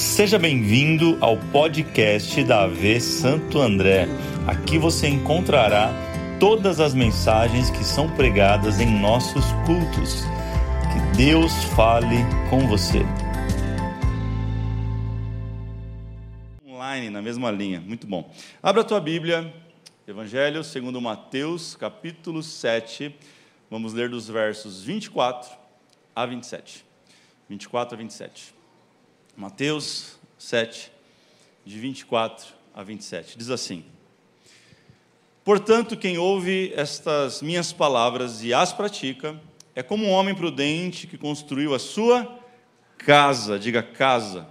Seja bem-vindo ao podcast da AV Santo André. Aqui você encontrará todas as mensagens que são pregadas em nossos cultos. Que Deus fale com você. Online, na mesma linha, muito bom. Abra a tua Bíblia, Evangelho segundo Mateus, capítulo 7. Vamos ler dos versos 24 a 27. 24 a 27. Mateus 7, de 24 a 27. Diz assim: Portanto, quem ouve estas minhas palavras e as pratica, é como um homem prudente que construiu a sua casa, diga casa,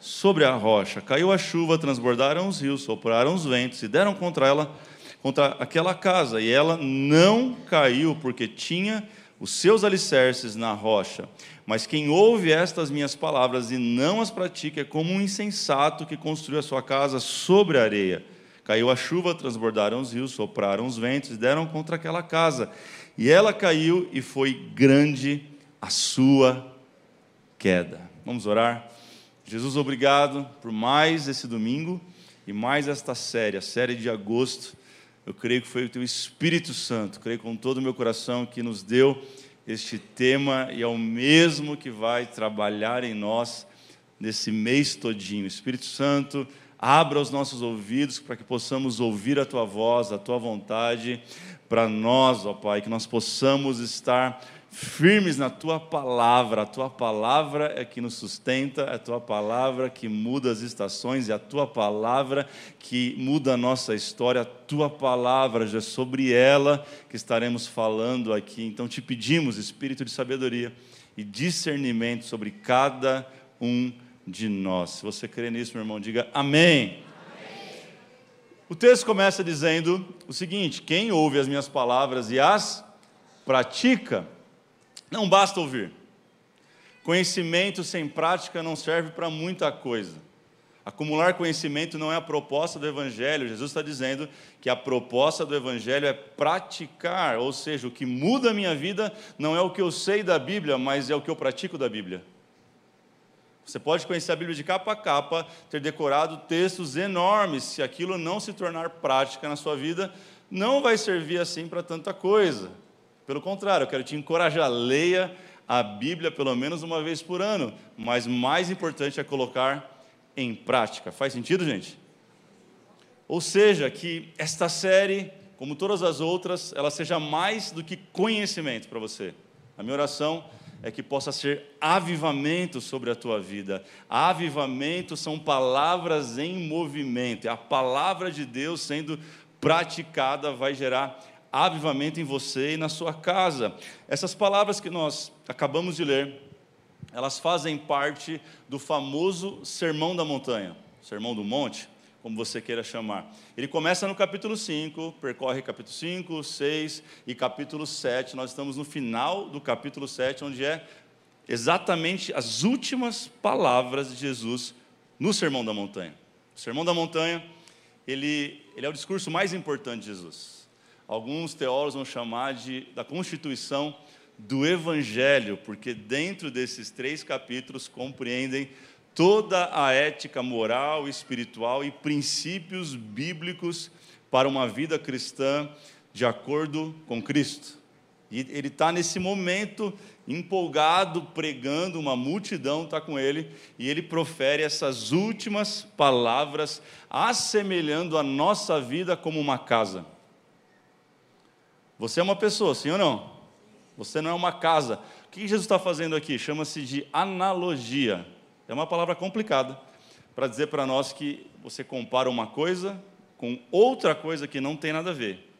sobre a rocha. Caiu a chuva, transbordaram os rios, sopraram os ventos e deram contra ela, contra aquela casa, e ela não caiu, porque tinha os seus alicerces na rocha. Mas quem ouve estas minhas palavras e não as pratica é como um insensato que construiu a sua casa sobre a areia. Caiu a chuva, transbordaram os rios, sopraram os ventos e deram contra aquela casa. E ela caiu e foi grande a sua queda. Vamos orar? Jesus, obrigado por mais esse domingo e mais esta série, a série de agosto eu creio que foi o teu Espírito Santo, creio com todo o meu coração que nos deu este tema e é o mesmo que vai trabalhar em nós nesse mês todinho. Espírito Santo, abra os nossos ouvidos para que possamos ouvir a tua voz, a tua vontade para nós, ó Pai, que nós possamos estar firmes na tua palavra. A tua palavra é que nos sustenta, é a tua palavra que muda as estações, é a tua palavra que muda a nossa história. A tua palavra, já é sobre ela que estaremos falando aqui. Então te pedimos, espírito de sabedoria e discernimento sobre cada um de nós. Se você crê nisso, meu irmão, diga amém. O texto começa dizendo o seguinte: quem ouve as minhas palavras e as pratica, não basta ouvir. Conhecimento sem prática não serve para muita coisa. Acumular conhecimento não é a proposta do Evangelho. Jesus está dizendo que a proposta do Evangelho é praticar, ou seja, o que muda a minha vida não é o que eu sei da Bíblia, mas é o que eu pratico da Bíblia. Você pode conhecer a Bíblia de capa a capa, ter decorado textos enormes, se aquilo não se tornar prática na sua vida, não vai servir assim para tanta coisa. Pelo contrário, eu quero te encorajar, leia a Bíblia pelo menos uma vez por ano, mas mais importante é colocar em prática. Faz sentido, gente? Ou seja, que esta série, como todas as outras, ela seja mais do que conhecimento para você. A minha oração é que possa ser avivamento sobre a tua vida. Avivamento são palavras em movimento. A palavra de Deus sendo praticada vai gerar avivamento em você e na sua casa. Essas palavras que nós acabamos de ler, elas fazem parte do famoso Sermão da Montanha, Sermão do Monte, como você queira chamar. Ele começa no capítulo 5, percorre capítulo 5, 6 e capítulo 7. Nós estamos no final do capítulo 7, onde é exatamente as últimas palavras de Jesus no Sermão da Montanha. O Sermão da Montanha, ele, ele é o discurso mais importante de Jesus alguns teólogos vão chamar de da constituição do Evangelho, porque dentro desses três capítulos compreendem toda a ética moral, espiritual e princípios bíblicos para uma vida cristã de acordo com Cristo. E ele está nesse momento empolgado, pregando, uma multidão está com ele, e ele profere essas últimas palavras, assemelhando a nossa vida como uma casa. Você é uma pessoa, sim ou não? Você não é uma casa. O que Jesus está fazendo aqui? Chama-se de analogia. É uma palavra complicada para dizer para nós que você compara uma coisa com outra coisa que não tem nada a ver.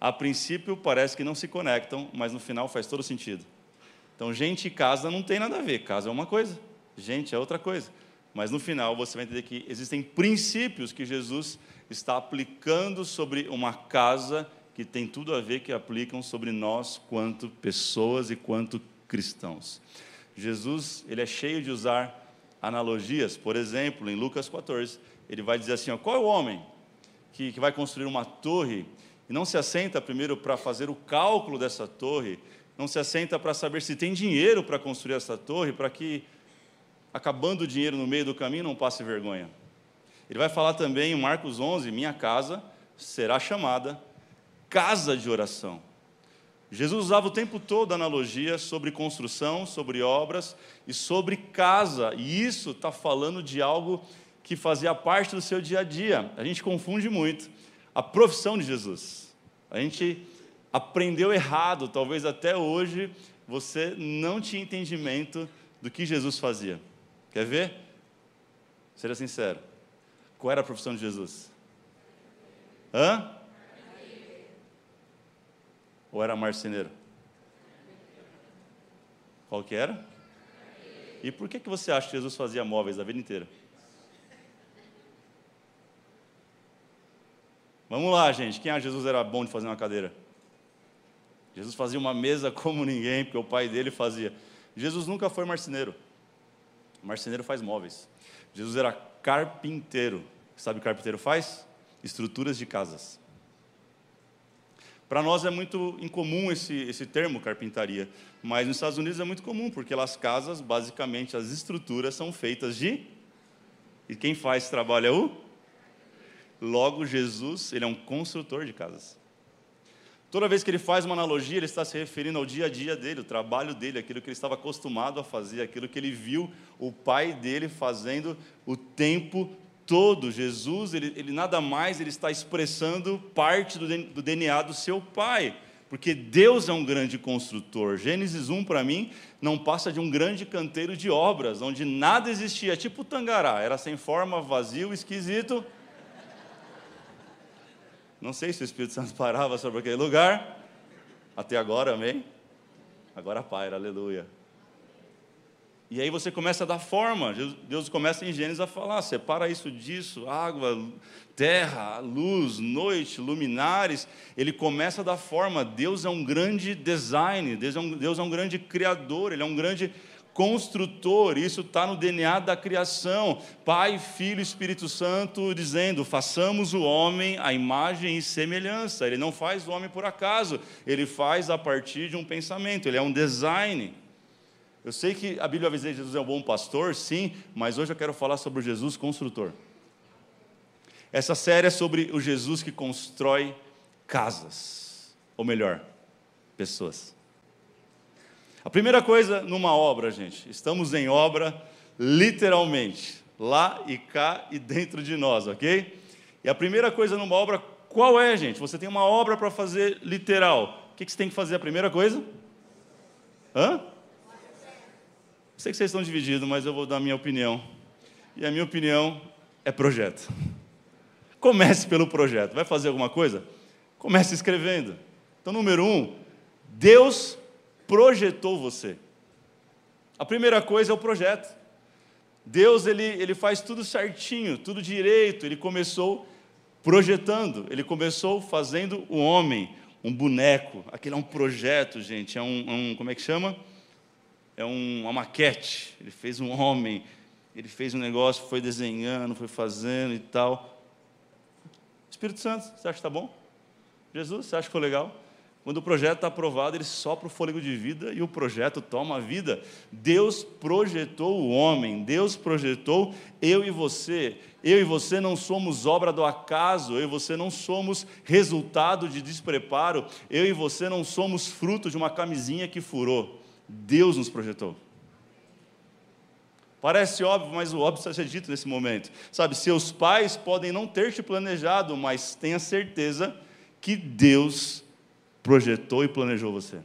A princípio parece que não se conectam, mas no final faz todo sentido. Então, gente e casa não tem nada a ver. Casa é uma coisa, gente é outra coisa. Mas no final você vai entender que existem princípios que Jesus está aplicando sobre uma casa que tem tudo a ver que aplicam sobre nós quanto pessoas e quanto cristãos. Jesus, ele é cheio de usar analogias, por exemplo, em Lucas 14, ele vai dizer assim, ó, qual é o homem que, que vai construir uma torre e não se assenta primeiro para fazer o cálculo dessa torre, não se assenta para saber se tem dinheiro para construir essa torre, para que acabando o dinheiro no meio do caminho, não passe vergonha. Ele vai falar também em Marcos 11: Minha casa será chamada casa de oração. Jesus usava o tempo todo analogia sobre construção, sobre obras e sobre casa, e isso está falando de algo que fazia parte do seu dia a dia. A gente confunde muito a profissão de Jesus. A gente aprendeu errado, talvez até hoje você não tinha entendimento do que Jesus fazia. Quer ver? Seja sincero. Qual era a profissão de Jesus? Hã? Ou era marceneiro? Qual que era? E por que, que você acha que Jesus fazia móveis a vida inteira? Vamos lá, gente. Quem acha que Jesus era bom de fazer uma cadeira? Jesus fazia uma mesa como ninguém, porque o pai dele fazia. Jesus nunca foi marceneiro. Marceneiro faz móveis. Jesus era carpinteiro. Sabe o que carpinteiro faz? Estruturas de casas. Para nós é muito incomum esse, esse termo carpintaria, mas nos Estados Unidos é muito comum, porque as casas, basicamente, as estruturas são feitas de. E quem faz esse trabalho é o? Logo, Jesus, ele é um construtor de casas. Toda vez que ele faz uma analogia, ele está se referindo ao dia a dia dele, o trabalho dele, aquilo que ele estava acostumado a fazer, aquilo que ele viu o pai dele fazendo o tempo todo. Jesus, ele, ele nada mais, ele está expressando parte do, DNA do seu pai. Porque Deus é um grande construtor. Gênesis 1, para mim, não passa de um grande canteiro de obras, onde nada existia, tipo Tangará, era sem forma, vazio, esquisito. Não sei se o Espírito Santo parava sobre aquele lugar. Até agora, amém? Agora paira, aleluia. E aí você começa a dar forma. Deus começa em Gênesis a falar: separa isso disso, água, terra, luz, noite, luminares. Ele começa a dar forma. Deus é um grande design, Deus é um, Deus é um grande criador, Ele é um grande construtor. Isso está no DNA da criação. Pai, Filho, Espírito Santo dizendo: façamos o homem a imagem e semelhança. Ele não faz o homem por acaso, ele faz a partir de um pensamento, ele é um design. Eu sei que a Bíblia vai dizer que Jesus é um bom pastor, sim, mas hoje eu quero falar sobre o Jesus construtor. Essa série é sobre o Jesus que constrói casas, ou melhor, pessoas. A primeira coisa numa obra, gente, estamos em obra literalmente, lá e cá e dentro de nós, ok? E a primeira coisa numa obra, qual é, gente? Você tem uma obra para fazer literal. O que você tem que fazer a primeira coisa? Hã? Sei que vocês estão divididos, mas eu vou dar a minha opinião. E a minha opinião é projeto. Comece pelo projeto. Vai fazer alguma coisa? Comece escrevendo. Então, número um, Deus projetou você. A primeira coisa é o projeto. Deus ele, ele faz tudo certinho, tudo direito. Ele começou projetando, ele começou fazendo o homem, um boneco. Aquele é um projeto, gente. É um, é um como é que chama? É um, uma maquete. Ele fez um homem, ele fez um negócio, foi desenhando, foi fazendo e tal. Espírito Santo, você acha que está bom? Jesus, você acha que foi legal? Quando o projeto está aprovado, ele sopra o fôlego de vida e o projeto toma vida. Deus projetou o homem, Deus projetou eu e você. Eu e você não somos obra do acaso, eu e você não somos resultado de despreparo, eu e você não somos fruto de uma camisinha que furou. Deus nos projetou. Parece óbvio, mas o óbvio precisa ser dito nesse momento. Sabe, seus pais podem não ter te planejado, mas tenha certeza que Deus projetou e planejou você.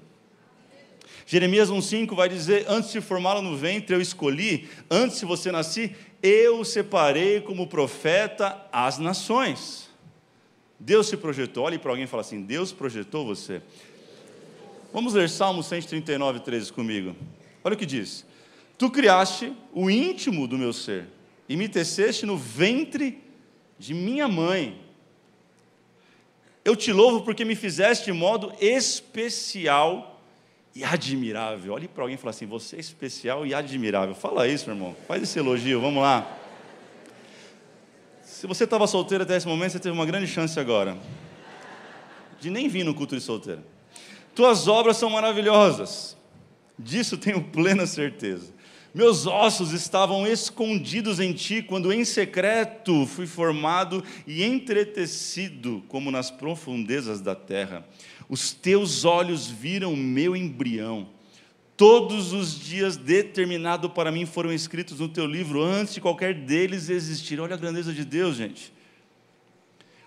Jeremias 1,5 vai dizer: Antes de formá-lo no ventre, eu escolhi, antes de você nascer, eu separei como profeta às nações. Deus se projetou. Olhe para alguém e fala assim: Deus projetou você. Vamos ler Salmo 139, 13 comigo. Olha o que diz: Tu criaste o íntimo do meu ser e me teceste no ventre de minha mãe. Eu te louvo porque me fizeste de modo especial e admirável. Olhe para alguém e fala assim: Você é especial e admirável. Fala isso, meu irmão. Faz esse elogio, vamos lá. Se você estava solteiro até esse momento, você teve uma grande chance agora de nem vir no culto de solteiro. Tuas obras são maravilhosas, disso tenho plena certeza. Meus ossos estavam escondidos em ti, quando em secreto fui formado e entretecido, como nas profundezas da terra. Os teus olhos viram meu embrião. Todos os dias determinados para mim foram escritos no teu livro, antes de qualquer deles existir. Olha a grandeza de Deus, gente.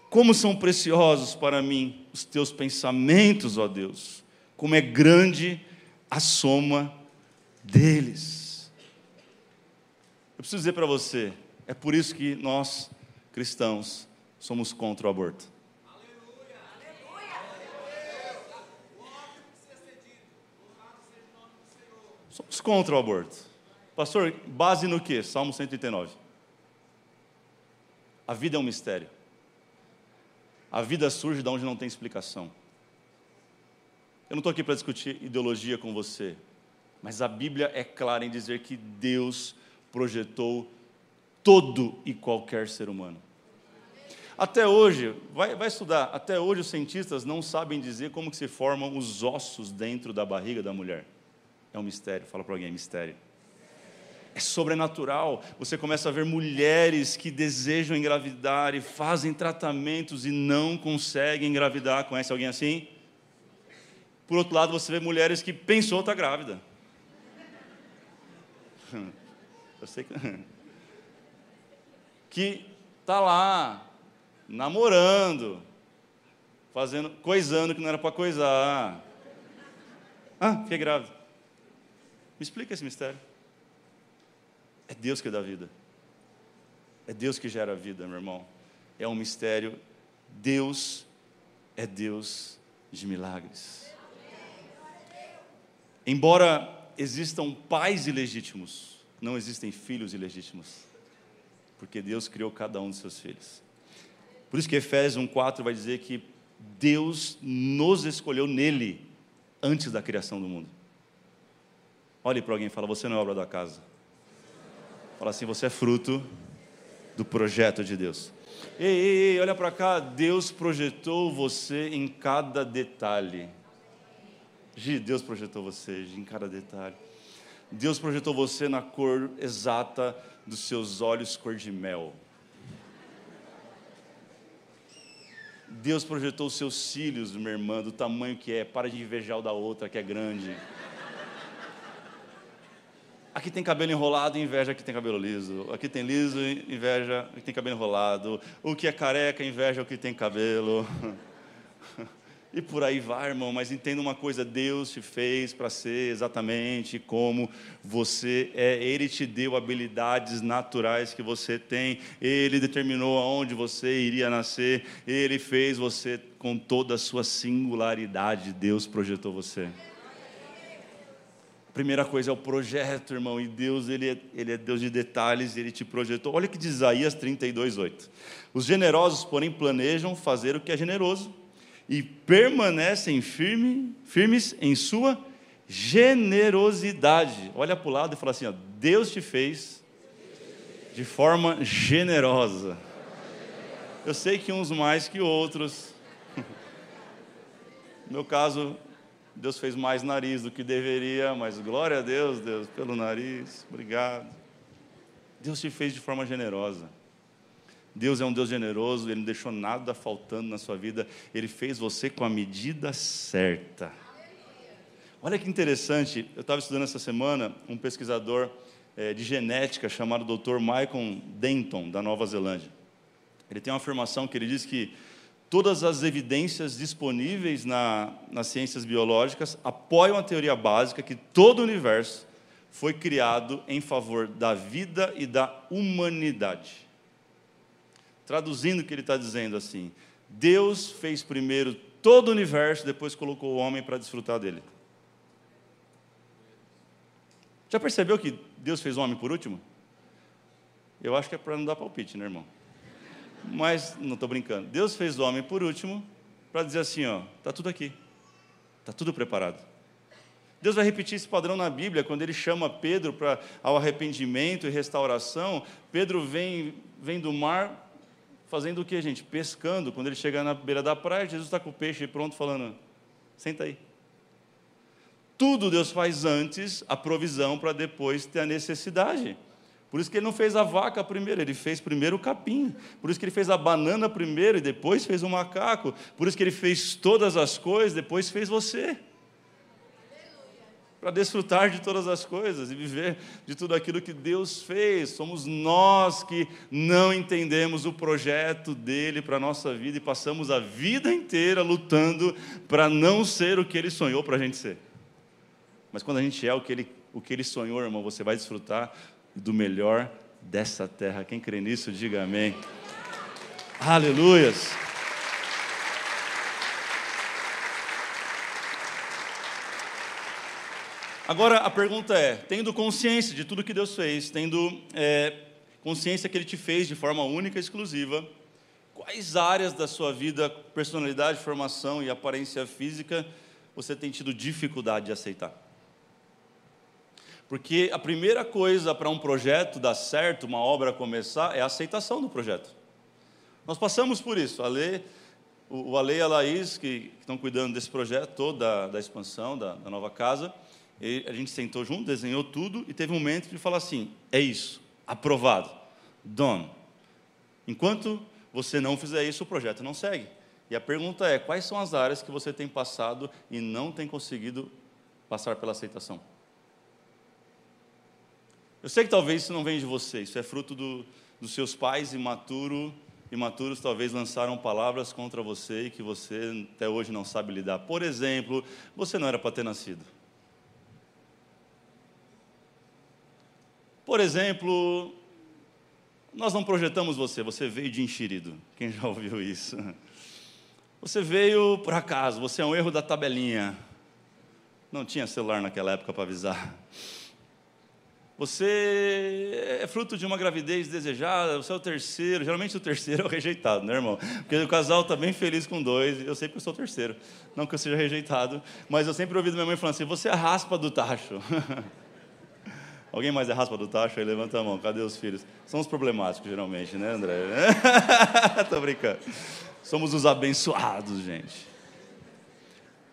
Como são preciosos para mim os teus pensamentos, ó Deus. Como é grande a soma deles. Eu preciso dizer para você, é por isso que nós, cristãos, somos contra o aborto. Somos contra o aborto. Pastor, base no que? Salmo 139. A vida é um mistério. A vida surge de onde não tem explicação. Eu não estou aqui para discutir ideologia com você, mas a Bíblia é clara em dizer que Deus projetou todo e qualquer ser humano. Até hoje, vai, vai, estudar, até hoje os cientistas não sabem dizer como que se formam os ossos dentro da barriga da mulher. É um mistério, fala para alguém, é mistério. É sobrenatural. Você começa a ver mulheres que desejam engravidar e fazem tratamentos e não conseguem engravidar. Conhece alguém assim? Por outro lado, você vê mulheres que pensou estar grávida. Eu sei que. que tá lá, namorando, fazendo, coisando que não era para coisar. Ah, fiquei grávida. Me explica esse mistério. É Deus que dá vida. É Deus que gera a vida, meu irmão. É um mistério. Deus é Deus de milagres. Embora existam pais ilegítimos, não existem filhos ilegítimos, porque Deus criou cada um dos seus filhos. Por isso que Efésios 1,4 vai dizer que Deus nos escolheu nele antes da criação do mundo. Olhe para alguém e fala: Você não é obra da casa. Fala assim: Você é fruto do projeto de Deus. Ei, ei, ei olha para cá. Deus projetou você em cada detalhe. Gi, Deus projetou você em cada detalhe. Deus projetou você na cor exata dos seus olhos, cor de mel. Deus projetou os seus cílios, minha irmã, do tamanho que é. Para de invejar o da outra, que é grande. Aqui tem cabelo enrolado, inveja que tem cabelo liso. Aqui tem liso, inveja que tem cabelo enrolado. O que é careca, inveja o que tem cabelo. E por aí vai, irmão, mas entenda uma coisa: Deus te fez para ser exatamente como você é. Ele te deu habilidades naturais que você tem. Ele determinou aonde você iria nascer. Ele fez você com toda a sua singularidade. Deus projetou você. Primeira coisa é o projeto, irmão, e Deus, ele é, ele é Deus de detalhes, ele te projetou. Olha que diz Isaías 32, 8. Os generosos, porém, planejam fazer o que é generoso e permanecem firme, firmes em sua generosidade. Olha para o lado e fala assim: ó, Deus te fez de forma generosa. Eu sei que uns mais que outros. No meu caso, Deus fez mais nariz do que deveria, mas glória a Deus, Deus, pelo nariz. Obrigado. Deus te fez de forma generosa. Deus é um Deus generoso, Ele não deixou nada faltando na sua vida, Ele fez você com a medida certa. Olha que interessante, eu estava estudando essa semana um pesquisador é, de genética chamado Dr. Michael Denton, da Nova Zelândia. Ele tem uma afirmação que ele diz que todas as evidências disponíveis na, nas ciências biológicas apoiam a teoria básica que todo o universo foi criado em favor da vida e da humanidade. Traduzindo o que ele está dizendo assim: Deus fez primeiro todo o universo, depois colocou o homem para desfrutar dele. Já percebeu que Deus fez o homem por último? Eu acho que é para não dar palpite, né, irmão? Mas não estou brincando. Deus fez o homem por último para dizer assim, ó, tá tudo aqui, tá tudo preparado. Deus vai repetir esse padrão na Bíblia quando Ele chama Pedro para ao arrependimento e restauração. Pedro vem vem do mar fazendo o que, gente? Pescando. Quando ele chega na beira da praia, Jesus está com o peixe pronto, falando: senta aí. tudo Deus faz antes a provisão para depois ter a necessidade. Por isso que ele não fez a vaca primeiro, ele fez primeiro o capim. Por isso que ele fez a banana primeiro e depois fez o macaco. Por isso que ele fez todas as coisas, depois fez você. Para desfrutar de todas as coisas e viver de tudo aquilo que Deus fez. Somos nós que não entendemos o projeto dele para a nossa vida e passamos a vida inteira lutando para não ser o que ele sonhou para a gente ser. Mas quando a gente é o que ele, o que ele sonhou, irmão, você vai desfrutar do melhor dessa terra. Quem crê nisso, diga amém. Aleluias. Agora a pergunta é: tendo consciência de tudo que Deus fez, tendo é, consciência que Ele te fez de forma única e exclusiva, quais áreas da sua vida, personalidade, formação e aparência física você tem tido dificuldade de aceitar? Porque a primeira coisa para um projeto dar certo, uma obra começar, é a aceitação do projeto. Nós passamos por isso. A Lê, o Ale e a Laís, que, estão cuidando desse projeto todo, da, da expansão, da, da nova casa, a gente sentou junto, desenhou tudo e teve um momento de falar assim: é isso, aprovado, done. Enquanto você não fizer isso, o projeto não segue. E a pergunta é: quais são as áreas que você tem passado e não tem conseguido passar pela aceitação? Eu sei que talvez isso não vem de você, isso é fruto do, dos seus pais imaturo, imaturos talvez lançaram palavras contra você e que você até hoje não sabe lidar. Por exemplo, você não era para ter nascido. Por exemplo, nós não projetamos você, você veio de enxerido. Quem já ouviu isso? Você veio por acaso, você é um erro da tabelinha. Não tinha celular naquela época para avisar. Você é fruto de uma gravidez desejada, você é o terceiro. Geralmente o terceiro é o rejeitado, né, irmão? Porque o casal está bem feliz com dois. Eu sei que eu sou o terceiro. Não que eu seja rejeitado, mas eu sempre ouvi da minha mãe falando assim: você é a raspa do tacho. Alguém mais é raspa do tacho? Aí levanta a mão. Cadê os filhos? São os problemáticos, geralmente, né, André? Estou brincando. Somos os abençoados, gente.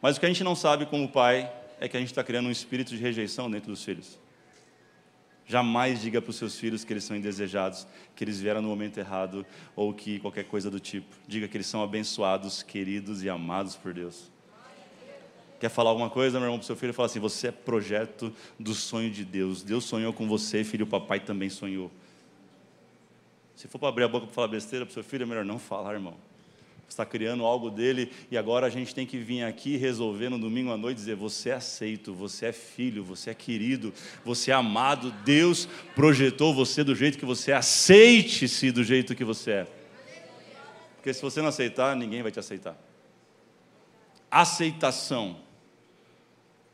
Mas o que a gente não sabe como pai é que a gente está criando um espírito de rejeição dentro dos filhos. Jamais diga para os seus filhos que eles são indesejados, que eles vieram no momento errado ou que qualquer coisa do tipo. Diga que eles são abençoados, queridos e amados por Deus. Quer falar alguma coisa, meu irmão, para o seu filho? Fala assim: você é projeto do sonho de Deus. Deus sonhou com você, filho, o papai também sonhou. Se for para abrir a boca para falar besteira para o seu filho, é melhor não falar, irmão está criando algo dele e agora a gente tem que vir aqui resolver no domingo à noite dizer: você é aceito, você é filho, você é querido, você é amado. Deus projetou você do jeito que você é. Aceite-se do jeito que você é. Porque se você não aceitar, ninguém vai te aceitar. Aceitação.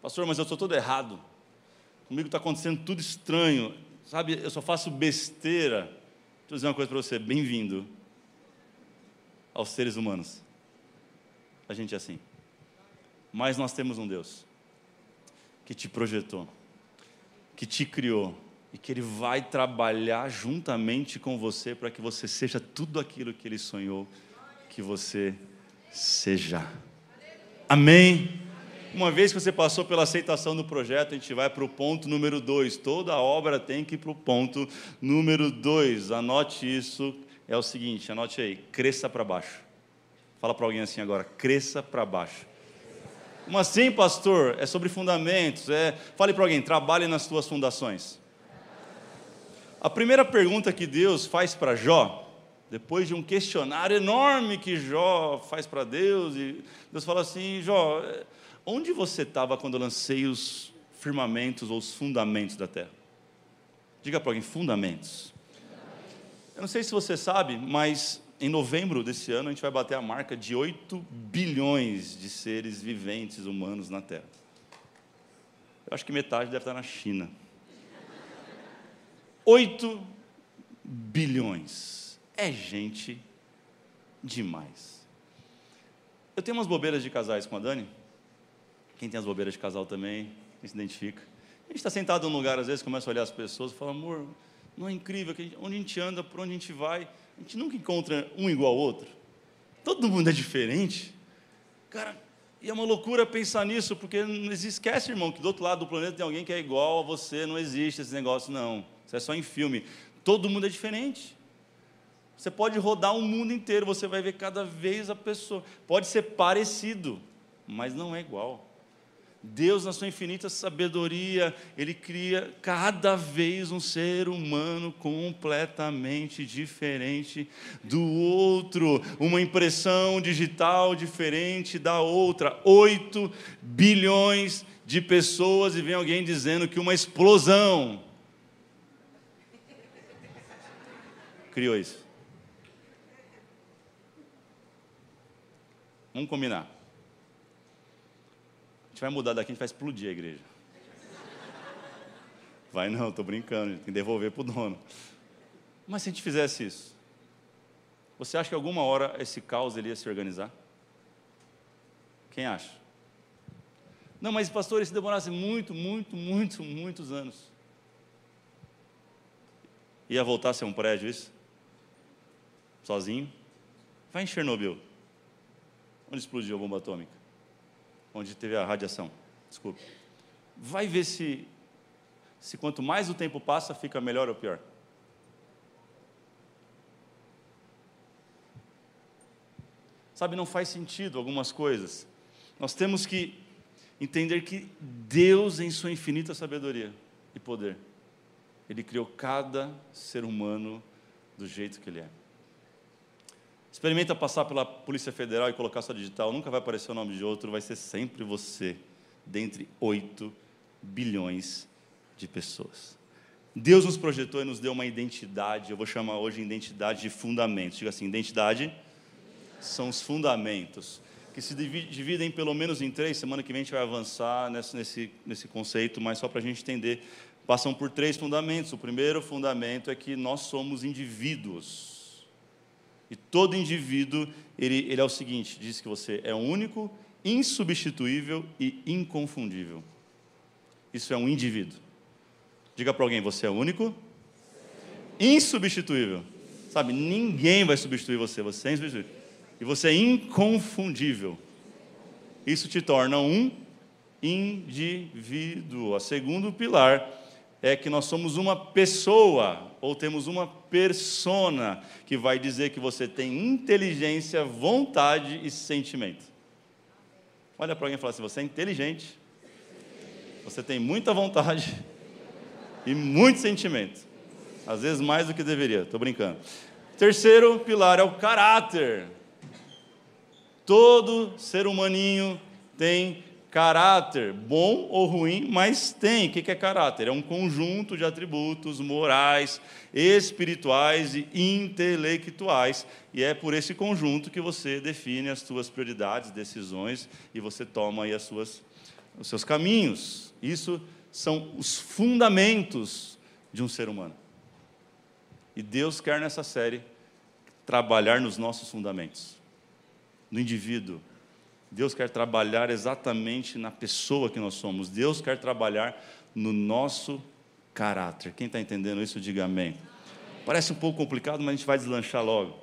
Pastor, mas eu estou todo errado. Comigo está acontecendo tudo estranho. Sabe, eu só faço besteira. Deixa eu dizer uma coisa para você: bem-vindo aos seres humanos. A gente é assim. Mas nós temos um Deus que te projetou, que te criou e que Ele vai trabalhar juntamente com você para que você seja tudo aquilo que Ele sonhou que você seja. Amém? Uma vez que você passou pela aceitação do projeto, a gente vai para o ponto número dois. Toda obra tem que ir para o ponto número dois. Anote isso, é o seguinte, anote aí, cresça para baixo. Fala para alguém assim agora, cresça para baixo. Como assim, pastor? É sobre fundamentos. É... Fale para alguém, trabalhe nas suas fundações. A primeira pergunta que Deus faz para Jó, depois de um questionário enorme que Jó faz para Deus, e Deus fala assim: Jó, onde você estava quando eu lancei os firmamentos ou os fundamentos da terra? Diga para alguém: fundamentos. Eu não sei se você sabe, mas em novembro desse ano a gente vai bater a marca de 8 bilhões de seres viventes humanos na Terra. Eu acho que metade deve estar na China. 8 bilhões. É gente demais. Eu tenho umas bobeiras de casais com a Dani. Quem tem as bobeiras de casal também, quem se identifica. A gente está sentado num lugar, às vezes, começa a olhar as pessoas e fala, amor, não é incrível onde a gente anda, por onde a gente vai, a gente nunca encontra um igual ao outro. Todo mundo é diferente. Cara, E é uma loucura pensar nisso, porque não esquece, irmão, que do outro lado do planeta tem alguém que é igual a você, não existe esse negócio, não. Isso é só em filme. Todo mundo é diferente. Você pode rodar o mundo inteiro, você vai ver cada vez a pessoa. Pode ser parecido, mas não é igual. Deus, na sua infinita sabedoria, Ele cria cada vez um ser humano completamente diferente do outro, uma impressão digital diferente da outra. Oito bilhões de pessoas, e vem alguém dizendo que uma explosão criou isso. Vamos combinar. A gente vai mudar daqui, a gente vai explodir a igreja. Vai não, estou brincando, tem que devolver para o dono. Mas se a gente fizesse isso, você acha que alguma hora esse caos ele ia se organizar? Quem acha? Não, mas pastor, se demorasse muito, muito, muito, muitos anos? Ia voltar a ser um prédio isso? Sozinho? Vai em Chernobyl. Onde explodiu a bomba atômica? Onde teve a radiação. Desculpe. Vai ver se, se quanto mais o tempo passa, fica melhor ou pior. Sabe, não faz sentido algumas coisas. Nós temos que entender que Deus, em sua infinita sabedoria e poder, Ele criou cada ser humano do jeito que Ele é. Experimenta passar pela Polícia Federal e colocar sua digital, nunca vai aparecer o nome de outro, vai ser sempre você, dentre 8 bilhões de pessoas. Deus nos projetou e nos deu uma identidade, eu vou chamar hoje identidade de fundamentos. Diga assim: identidade são os fundamentos, que se dividem pelo menos em três. Semana que vem a gente vai avançar nesse, nesse conceito, mas só para a gente entender. Passam por três fundamentos. O primeiro fundamento é que nós somos indivíduos. E todo indivíduo, ele, ele é o seguinte: diz que você é único, insubstituível e inconfundível. Isso é um indivíduo. Diga para alguém: você é único, insubstituível. Sabe, ninguém vai substituir você, você é insubstituível. E você é inconfundível. Isso te torna um indivíduo. O segundo pilar é que nós somos uma pessoa, ou temos uma persona, que vai dizer que você tem inteligência, vontade e sentimento. Olha para alguém e fala assim: você é inteligente, você tem muita vontade e muito sentimento. Às vezes mais do que deveria, estou brincando. Terceiro pilar é o caráter. Todo ser humaninho tem caráter, bom ou ruim, mas tem. O que é caráter? É um conjunto de atributos morais, espirituais e intelectuais. E é por esse conjunto que você define as suas prioridades, decisões e você toma aí as suas, os seus caminhos. Isso são os fundamentos de um ser humano. E Deus quer nessa série trabalhar nos nossos fundamentos, no indivíduo, Deus quer trabalhar exatamente na pessoa que nós somos. Deus quer trabalhar no nosso caráter. Quem está entendendo isso, diga amém. Parece um pouco complicado, mas a gente vai deslanchar logo.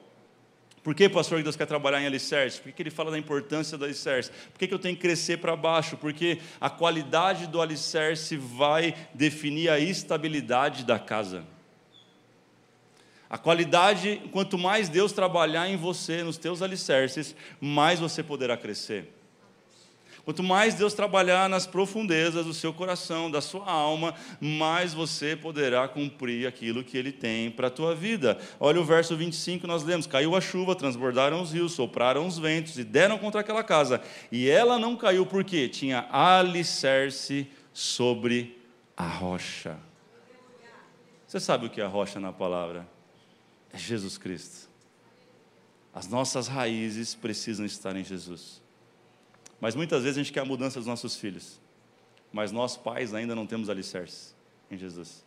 Por que, pastor, que Deus quer trabalhar em alicerce? Por que, que ele fala da importância do alicerce? Por que, que eu tenho que crescer para baixo? Porque a qualidade do alicerce vai definir a estabilidade da casa. A qualidade, quanto mais Deus trabalhar em você, nos teus alicerces, mais você poderá crescer. Quanto mais Deus trabalhar nas profundezas do seu coração, da sua alma, mais você poderá cumprir aquilo que Ele tem para a tua vida. Olha o verso 25, nós lemos: Caiu a chuva, transbordaram os rios, sopraram os ventos e deram contra aquela casa. E ela não caiu porque tinha alicerce sobre a rocha. Você sabe o que é a rocha na palavra? É Jesus Cristo. As nossas raízes precisam estar em Jesus. Mas muitas vezes a gente quer a mudança dos nossos filhos, mas nós pais ainda não temos alicerce em Jesus.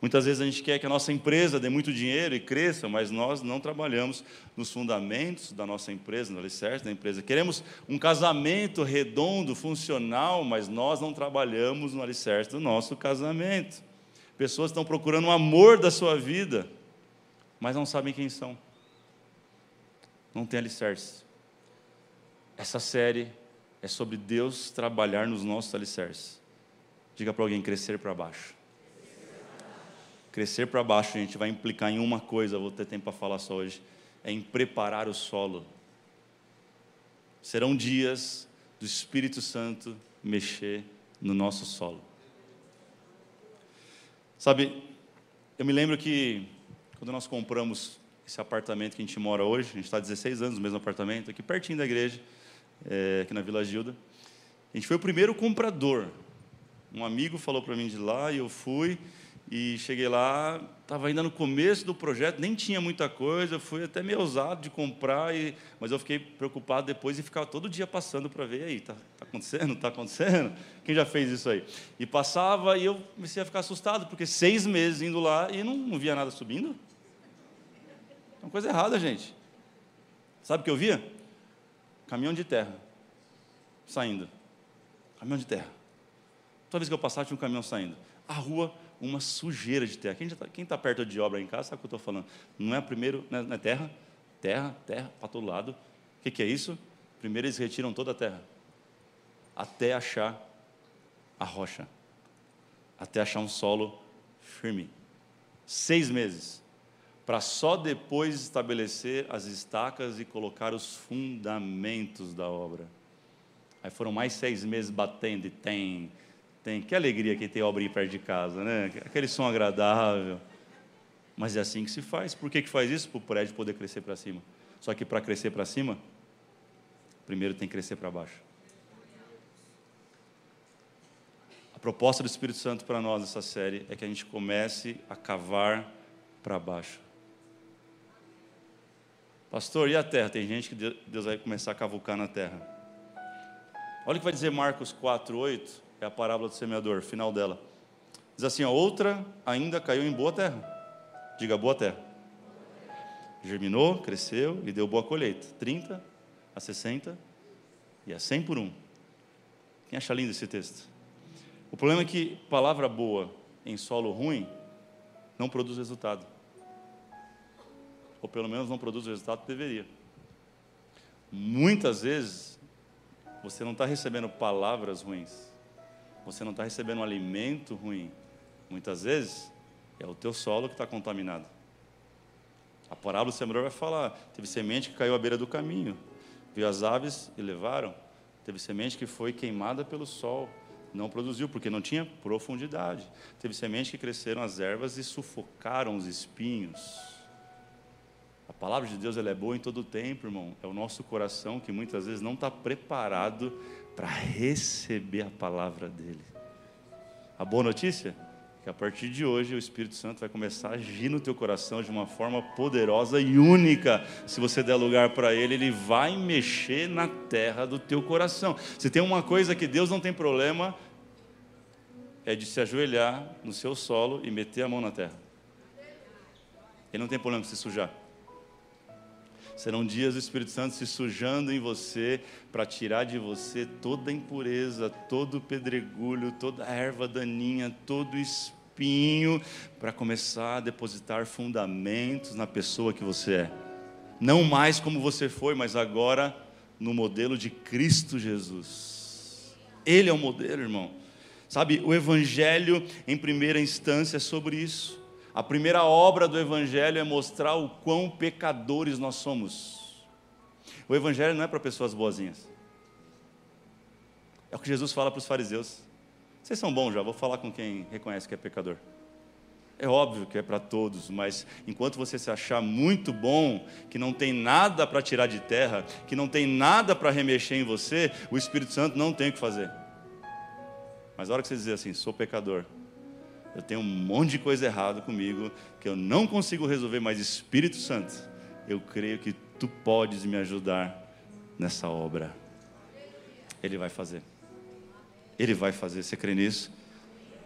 Muitas vezes a gente quer que a nossa empresa dê muito dinheiro e cresça, mas nós não trabalhamos nos fundamentos da nossa empresa, no alicerce da empresa. Queremos um casamento redondo, funcional, mas nós não trabalhamos no alicerce do nosso casamento. Pessoas estão procurando o amor da sua vida, mas não sabem quem são. Não tem alicerce. Essa série é sobre Deus trabalhar nos nossos alicerces. Diga para alguém: crescer para baixo. Crescer para baixo, gente vai implicar em uma coisa, vou ter tempo para falar só hoje: é em preparar o solo. Serão dias do Espírito Santo mexer no nosso solo. Sabe, eu me lembro que quando nós compramos esse apartamento que a gente mora hoje, a gente está 16 anos no mesmo apartamento, aqui pertinho da igreja, é, aqui na Vila Gilda. A gente foi o primeiro comprador. Um amigo falou para mim de lá e eu fui. E cheguei lá, estava ainda no começo do projeto, nem tinha muita coisa, fui até meio ousado de comprar, e, mas eu fiquei preocupado depois e ficava todo dia passando para ver, aí, está tá acontecendo, está acontecendo? Quem já fez isso aí? E passava e eu comecei a ficar assustado, porque seis meses indo lá e não, não via nada subindo. É uma coisa errada, gente. Sabe o que eu via? Caminhão de terra saindo. Caminhão de terra. Toda vez que eu passava, tinha um caminhão saindo. A rua uma sujeira de terra. Quem está tá perto de obra em casa sabe o que eu estou falando. Não é primeiro, não é, é terra, terra, terra, para todo lado. O que, que é isso? Primeiro eles retiram toda a terra, até achar a rocha, até achar um solo firme. Seis meses, para só depois estabelecer as estacas e colocar os fundamentos da obra. Aí foram mais seis meses batendo e tem, tem. Que alegria que tem obra perto de casa, né? Aquele som agradável. Mas é assim que se faz. Por que, que faz isso? Para o prédio poder crescer para cima. Só que para crescer para cima, primeiro tem que crescer para baixo. A proposta do Espírito Santo para nós nessa série é que a gente comece a cavar para baixo. Pastor, e a terra? Tem gente que Deus vai começar a cavucar na terra. Olha o que vai dizer Marcos 4, 8 é a parábola do semeador, final dela. Diz assim: a outra ainda caiu em boa terra. Diga boa terra. Germinou, cresceu e deu boa colheita. 30 a 60 e a 100 por um. Quem acha lindo esse texto? O problema é que palavra boa em solo ruim não produz resultado. Ou pelo menos não produz o resultado que deveria. Muitas vezes você não está recebendo palavras ruins você não está recebendo um alimento ruim. Muitas vezes é o teu solo que está contaminado. A parábola do semeador vai falar: teve semente que caiu à beira do caminho, viu as aves e levaram. Teve semente que foi queimada pelo sol, não produziu porque não tinha profundidade. Teve semente que cresceram as ervas e sufocaram os espinhos. A palavra de Deus ela é boa em todo o tempo, irmão. É o nosso coração que muitas vezes não está preparado para receber a palavra dele. A boa notícia é que a partir de hoje o Espírito Santo vai começar a agir no teu coração de uma forma poderosa e única. Se você der lugar para ele, ele vai mexer na terra do teu coração. Se tem uma coisa que Deus não tem problema, é de se ajoelhar no seu solo e meter a mão na terra. Ele não tem problema de se sujar. Serão dias do Espírito Santo se sujando em você para tirar de você toda impureza, todo pedregulho, toda erva daninha, todo espinho, para começar a depositar fundamentos na pessoa que você é. Não mais como você foi, mas agora no modelo de Cristo Jesus. Ele é o modelo, irmão. Sabe, o Evangelho, em primeira instância, é sobre isso. A primeira obra do Evangelho é mostrar o quão pecadores nós somos. O Evangelho não é para pessoas boazinhas. É o que Jesus fala para os fariseus. Vocês são bons já, vou falar com quem reconhece que é pecador. É óbvio que é para todos, mas enquanto você se achar muito bom, que não tem nada para tirar de terra, que não tem nada para remexer em você, o Espírito Santo não tem o que fazer. Mas a hora que você dizer assim, sou pecador, eu tenho um monte de coisa errada comigo que eu não consigo resolver, mas Espírito Santo, eu creio que tu podes me ajudar nessa obra. Ele vai fazer. Ele vai fazer. Você crê nisso?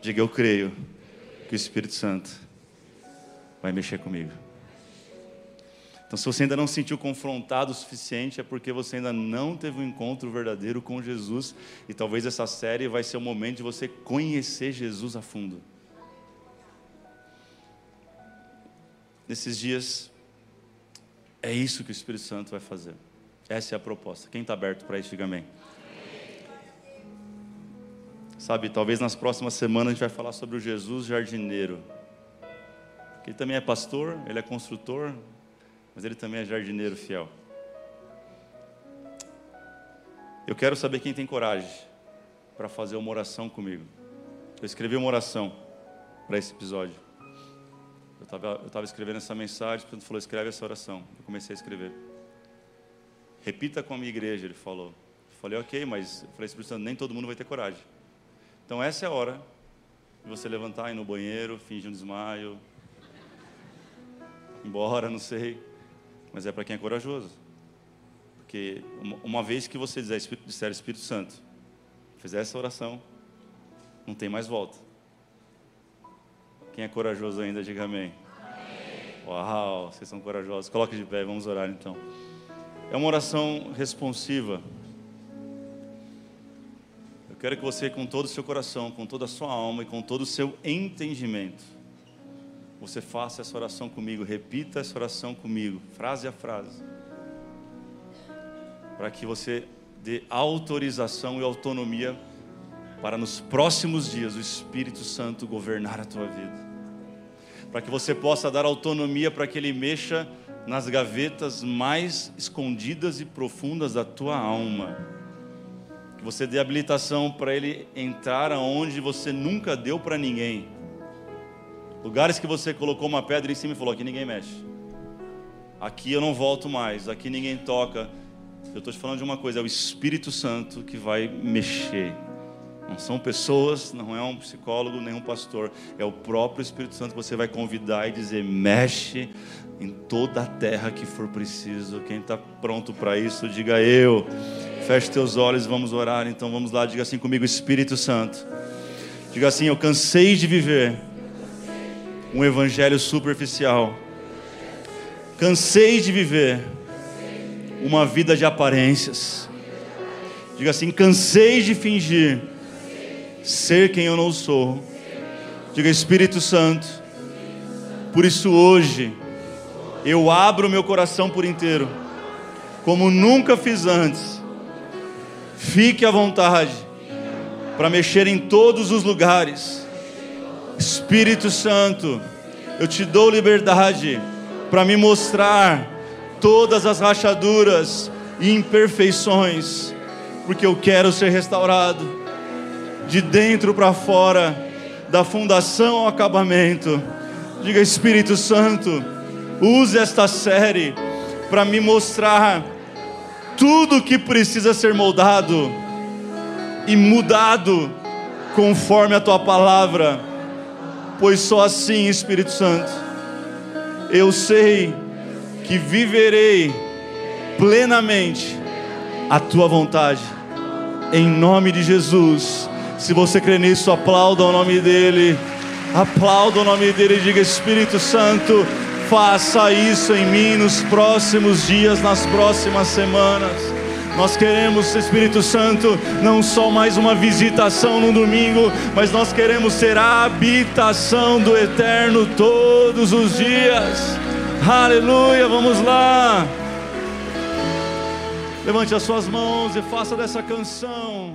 Diga, eu creio que o Espírito Santo vai mexer comigo. Então, se você ainda não se sentiu confrontado o suficiente, é porque você ainda não teve um encontro verdadeiro com Jesus. E talvez essa série vai ser o momento de você conhecer Jesus a fundo. Nesses dias, é isso que o Espírito Santo vai fazer. Essa é a proposta. Quem está aberto para isso, diga amém. Sabe, talvez nas próximas semanas a gente vai falar sobre o Jesus jardineiro. Ele também é pastor, ele é construtor, mas ele também é jardineiro fiel. Eu quero saber quem tem coragem para fazer uma oração comigo. Eu escrevi uma oração para esse episódio. Eu estava eu tava escrevendo essa mensagem, o falou: escreve essa oração. Eu comecei a escrever. Repita com a minha igreja, ele falou. Eu falei, ok, mas eu falei, Espírito Santo, nem todo mundo vai ter coragem. Então essa é a hora de você levantar, ir no banheiro, fingir um desmaio, embora, não sei. Mas é para quem é corajoso. Porque uma, vez que você disser disser Espírito Santo, fizer essa oração, não tem mais volta. Quem é corajoso ainda, diga amém. amém. Uau, vocês são corajosos. Coloque de pé, vamos orar então. É uma oração responsiva. Eu quero que você, com todo o seu coração, com toda a sua alma e com todo o seu entendimento, você faça essa oração comigo, repita essa oração comigo, frase a frase, para que você dê autorização e autonomia para nos próximos dias o Espírito Santo governar a tua vida, para que você possa dar autonomia para que Ele mexa nas gavetas mais escondidas e profundas da tua alma. Que você dê habilitação para ele entrar aonde você nunca deu para ninguém. Lugares que você colocou uma pedra em cima e falou: aqui ninguém mexe. Aqui eu não volto mais, aqui ninguém toca. Eu estou te falando de uma coisa: é o Espírito Santo que vai mexer. Não são pessoas, não é um psicólogo, nem um pastor. É o próprio Espírito Santo que você vai convidar e dizer: mexe em toda a terra que for preciso. Quem está pronto para isso, diga eu. Feche teus olhos, vamos orar. Então vamos lá, diga assim comigo: Espírito Santo. Diga assim: Eu cansei de viver um evangelho superficial. Cansei de viver uma vida de aparências. Diga assim: cansei de fingir ser quem eu não sou. Diga Espírito Santo. Por isso hoje eu abro meu coração por inteiro, como nunca fiz antes. Fique à vontade para mexer em todos os lugares. Espírito Santo, eu te dou liberdade para me mostrar todas as rachaduras e imperfeições, porque eu quero ser restaurado de dentro para fora, da fundação ao acabamento. Diga Espírito Santo, use esta série para me mostrar tudo que precisa ser moldado e mudado conforme a tua palavra, pois só assim, Espírito Santo, eu sei que viverei plenamente a tua vontade, em nome de Jesus. Se você crê nisso, aplauda o nome dEle. Aplauda o nome dEle e diga: Espírito Santo, faça isso em mim nos próximos dias, nas próximas semanas. Nós queremos, Espírito Santo, não só mais uma visitação no domingo, mas nós queremos ser a habitação do Eterno todos os dias. Aleluia, vamos lá. Levante as suas mãos e faça dessa canção